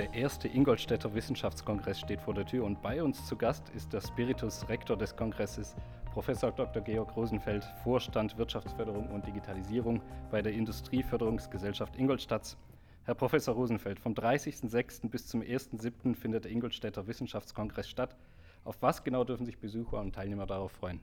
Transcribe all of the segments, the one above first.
Der erste Ingolstädter Wissenschaftskongress steht vor der Tür und bei uns zu Gast ist der Spiritus Rektor des Kongresses, Professor Dr. Georg Rosenfeld, Vorstand Wirtschaftsförderung und Digitalisierung bei der Industrieförderungsgesellschaft Ingolstadt. Herr Professor Rosenfeld, vom 30.06. bis zum 1.07. findet der Ingolstädter Wissenschaftskongress statt. Auf was genau dürfen sich Besucher und Teilnehmer darauf freuen?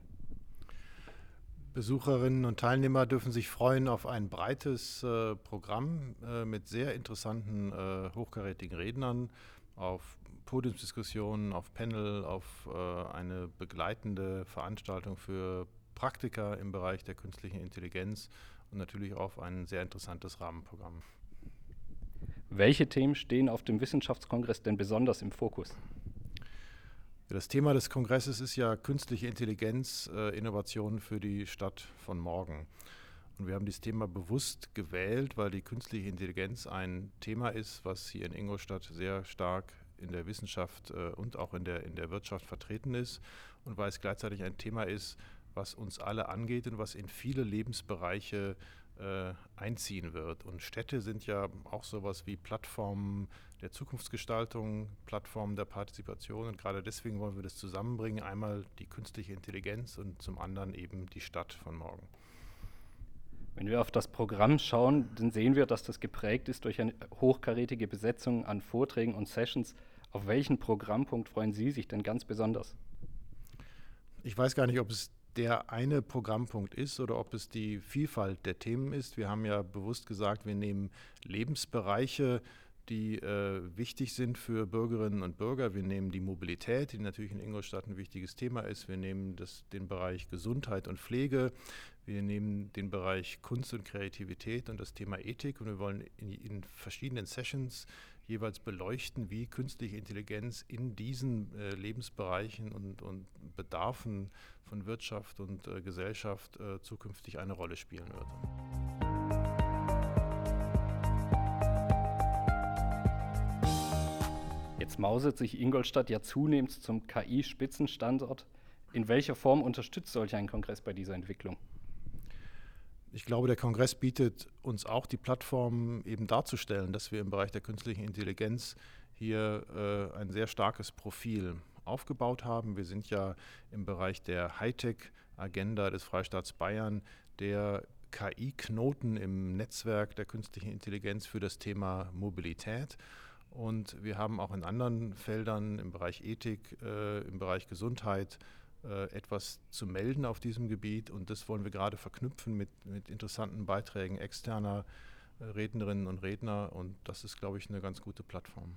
Besucherinnen und Teilnehmer dürfen sich freuen auf ein breites äh, Programm äh, mit sehr interessanten, äh, hochkarätigen Rednern, auf Podiumsdiskussionen, auf Panel, auf äh, eine begleitende Veranstaltung für Praktiker im Bereich der künstlichen Intelligenz und natürlich auf ein sehr interessantes Rahmenprogramm. Welche Themen stehen auf dem Wissenschaftskongress denn besonders im Fokus? Das Thema des Kongresses ist ja künstliche Intelligenz, äh, Innovationen für die Stadt von morgen. Und wir haben dieses Thema bewusst gewählt, weil die künstliche Intelligenz ein Thema ist, was hier in Ingolstadt sehr stark in der Wissenschaft äh, und auch in der, in der Wirtschaft vertreten ist und weil es gleichzeitig ein Thema ist, was uns alle angeht und was in viele Lebensbereiche äh, einziehen wird. Und Städte sind ja auch sowas wie Plattformen der Zukunftsgestaltung, Plattformen der Partizipation. Und gerade deswegen wollen wir das zusammenbringen. Einmal die künstliche Intelligenz und zum anderen eben die Stadt von morgen. Wenn wir auf das Programm schauen, dann sehen wir, dass das geprägt ist durch eine hochkarätige Besetzung an Vorträgen und Sessions. Auf welchen Programmpunkt freuen Sie sich denn ganz besonders? Ich weiß gar nicht, ob es der eine Programmpunkt ist oder ob es die Vielfalt der Themen ist. Wir haben ja bewusst gesagt, wir nehmen Lebensbereiche, die äh, wichtig sind für Bürgerinnen und Bürger. Wir nehmen die Mobilität, die natürlich in Ingolstadt ein wichtiges Thema ist. Wir nehmen das, den Bereich Gesundheit und Pflege. Wir nehmen den Bereich Kunst und Kreativität und das Thema Ethik. Und wir wollen in, in verschiedenen Sessions jeweils beleuchten, wie künstliche Intelligenz in diesen äh, Lebensbereichen und, und, Bedarfen von Wirtschaft und äh, Gesellschaft äh, zukünftig eine Rolle spielen wird. Jetzt mausert sich Ingolstadt ja zunehmend zum KI-Spitzenstandort. In welcher Form unterstützt solch ein Kongress bei dieser Entwicklung? Ich glaube, der Kongress bietet uns auch die Plattform, eben darzustellen, dass wir im Bereich der künstlichen Intelligenz hier äh, ein sehr starkes Profil aufgebaut haben. Wir sind ja im Bereich der Hightech-Agenda des Freistaats Bayern der KI-Knoten im Netzwerk der künstlichen Intelligenz für das Thema Mobilität. Und wir haben auch in anderen Feldern im Bereich Ethik, äh, im Bereich Gesundheit etwas zu melden auf diesem Gebiet und das wollen wir gerade verknüpfen mit, mit interessanten Beiträgen externer äh, Rednerinnen und Redner und das ist, glaube ich, eine ganz gute Plattform.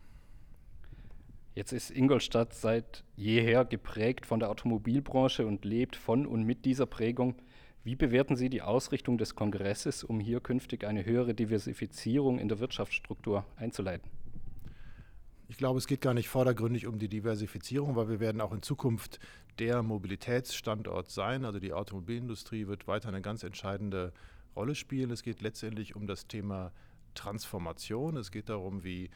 Jetzt ist Ingolstadt seit jeher geprägt von der Automobilbranche und lebt von und mit dieser Prägung. Wie bewerten Sie die Ausrichtung des Kongresses, um hier künftig eine höhere Diversifizierung in der Wirtschaftsstruktur einzuleiten? Ich glaube, es geht gar nicht vordergründig um die Diversifizierung, weil wir werden auch in Zukunft der Mobilitätsstandort sein. Also die Automobilindustrie wird weiter eine ganz entscheidende Rolle spielen. Es geht letztendlich um das Thema Transformation. Es geht darum, wie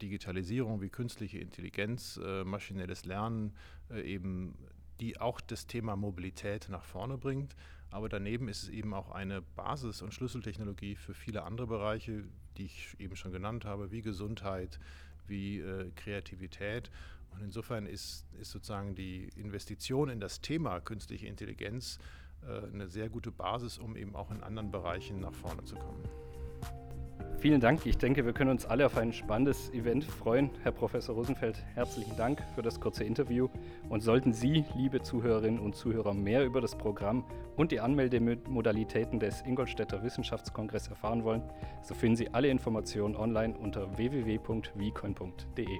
Digitalisierung, wie künstliche Intelligenz, äh, maschinelles Lernen äh, eben die auch das Thema Mobilität nach vorne bringt. Aber daneben ist es eben auch eine Basis- und Schlüsseltechnologie für viele andere Bereiche, die ich eben schon genannt habe, wie Gesundheit, wie äh, Kreativität. Und insofern ist, ist sozusagen die Investition in das Thema künstliche Intelligenz äh, eine sehr gute Basis, um eben auch in anderen Bereichen nach vorne zu kommen. Vielen Dank. Ich denke, wir können uns alle auf ein spannendes Event freuen. Herr Professor Rosenfeld, herzlichen Dank für das kurze Interview. Und sollten Sie, liebe Zuhörerinnen und Zuhörer, mehr über das Programm und die Anmeldemodalitäten des Ingolstädter Wissenschaftskongress erfahren wollen, so finden Sie alle Informationen online unter www.vicoin.de.